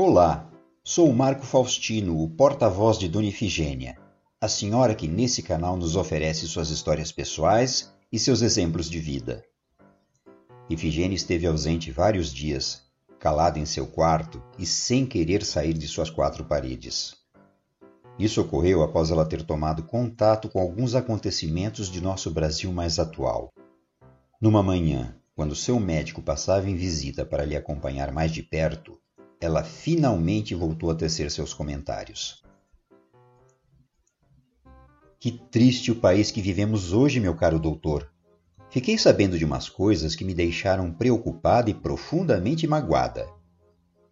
Olá, sou o Marco Faustino, o porta-voz de Dona Ifigênia, a senhora que nesse canal nos oferece suas histórias pessoais e seus exemplos de vida. Ifigênia esteve ausente vários dias, calada em seu quarto e sem querer sair de suas quatro paredes. Isso ocorreu após ela ter tomado contato com alguns acontecimentos de nosso Brasil mais atual. Numa manhã, quando seu médico passava em visita para lhe acompanhar mais de perto, ela finalmente voltou a tecer seus comentários. Que triste o país que vivemos hoje, meu caro doutor. Fiquei sabendo de umas coisas que me deixaram preocupada e profundamente magoada.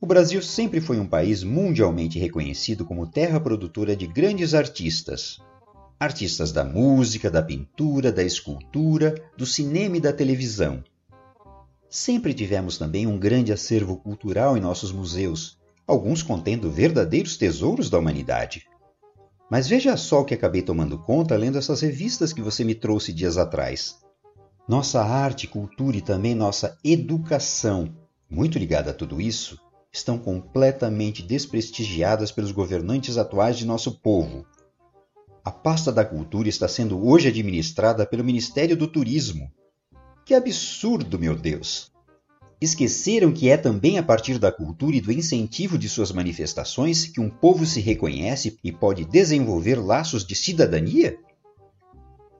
O Brasil sempre foi um país mundialmente reconhecido como terra produtora de grandes artistas. Artistas da música, da pintura, da escultura, do cinema e da televisão Sempre tivemos também um grande acervo cultural em nossos museus, alguns contendo verdadeiros tesouros da humanidade. Mas veja só o que acabei tomando conta lendo essas revistas que você me trouxe dias atrás. Nossa arte, cultura e também nossa educação, muito ligada a tudo isso, estão completamente desprestigiadas pelos governantes atuais de nosso povo. A pasta da cultura está sendo hoje administrada pelo Ministério do Turismo, que absurdo, meu Deus! Esqueceram que é também a partir da cultura e do incentivo de suas manifestações que um povo se reconhece e pode desenvolver laços de cidadania?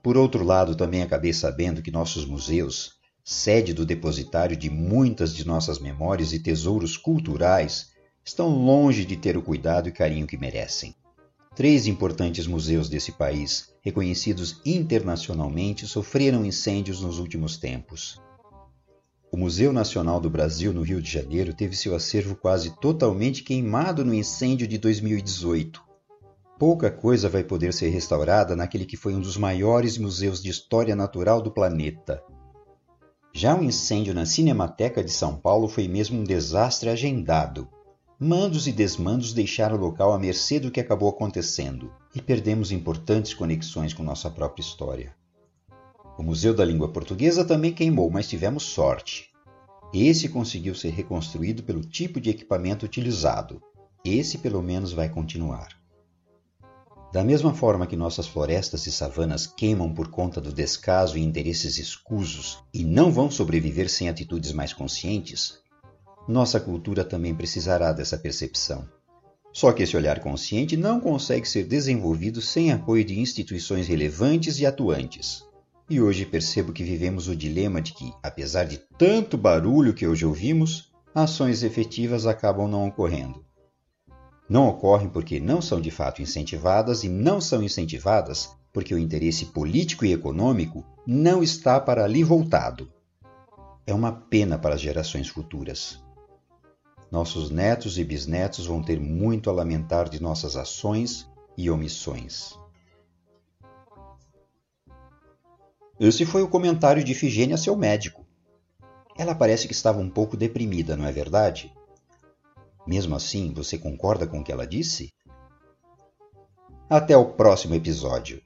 Por outro lado, também acabei sabendo que nossos museus, sede do depositário de muitas de nossas memórias e tesouros culturais, estão longe de ter o cuidado e carinho que merecem. Três importantes museus desse país, reconhecidos internacionalmente, sofreram incêndios nos últimos tempos. O Museu Nacional do Brasil, no Rio de Janeiro, teve seu acervo quase totalmente queimado no incêndio de 2018. Pouca coisa vai poder ser restaurada naquele que foi um dos maiores museus de história natural do planeta. Já o incêndio na Cinemateca de São Paulo foi mesmo um desastre agendado. Mandos e desmandos deixaram o local à mercê do que acabou acontecendo e perdemos importantes conexões com nossa própria história. O Museu da Língua Portuguesa também queimou, mas tivemos sorte. Esse conseguiu ser reconstruído pelo tipo de equipamento utilizado. Esse, pelo menos, vai continuar. Da mesma forma que nossas florestas e savanas queimam por conta do descaso e interesses escusos e não vão sobreviver sem atitudes mais conscientes, nossa cultura também precisará dessa percepção. Só que esse olhar consciente não consegue ser desenvolvido sem apoio de instituições relevantes e atuantes. E hoje percebo que vivemos o dilema de que, apesar de tanto barulho que hoje ouvimos, ações efetivas acabam não ocorrendo. Não ocorrem porque não são de fato incentivadas e não são incentivadas porque o interesse político e econômico não está para ali voltado. É uma pena para as gerações futuras. Nossos netos e bisnetos vão ter muito a lamentar de nossas ações e omissões. Esse foi o comentário de Ifigênia a seu médico. Ela parece que estava um pouco deprimida, não é verdade? Mesmo assim, você concorda com o que ela disse? Até o próximo episódio.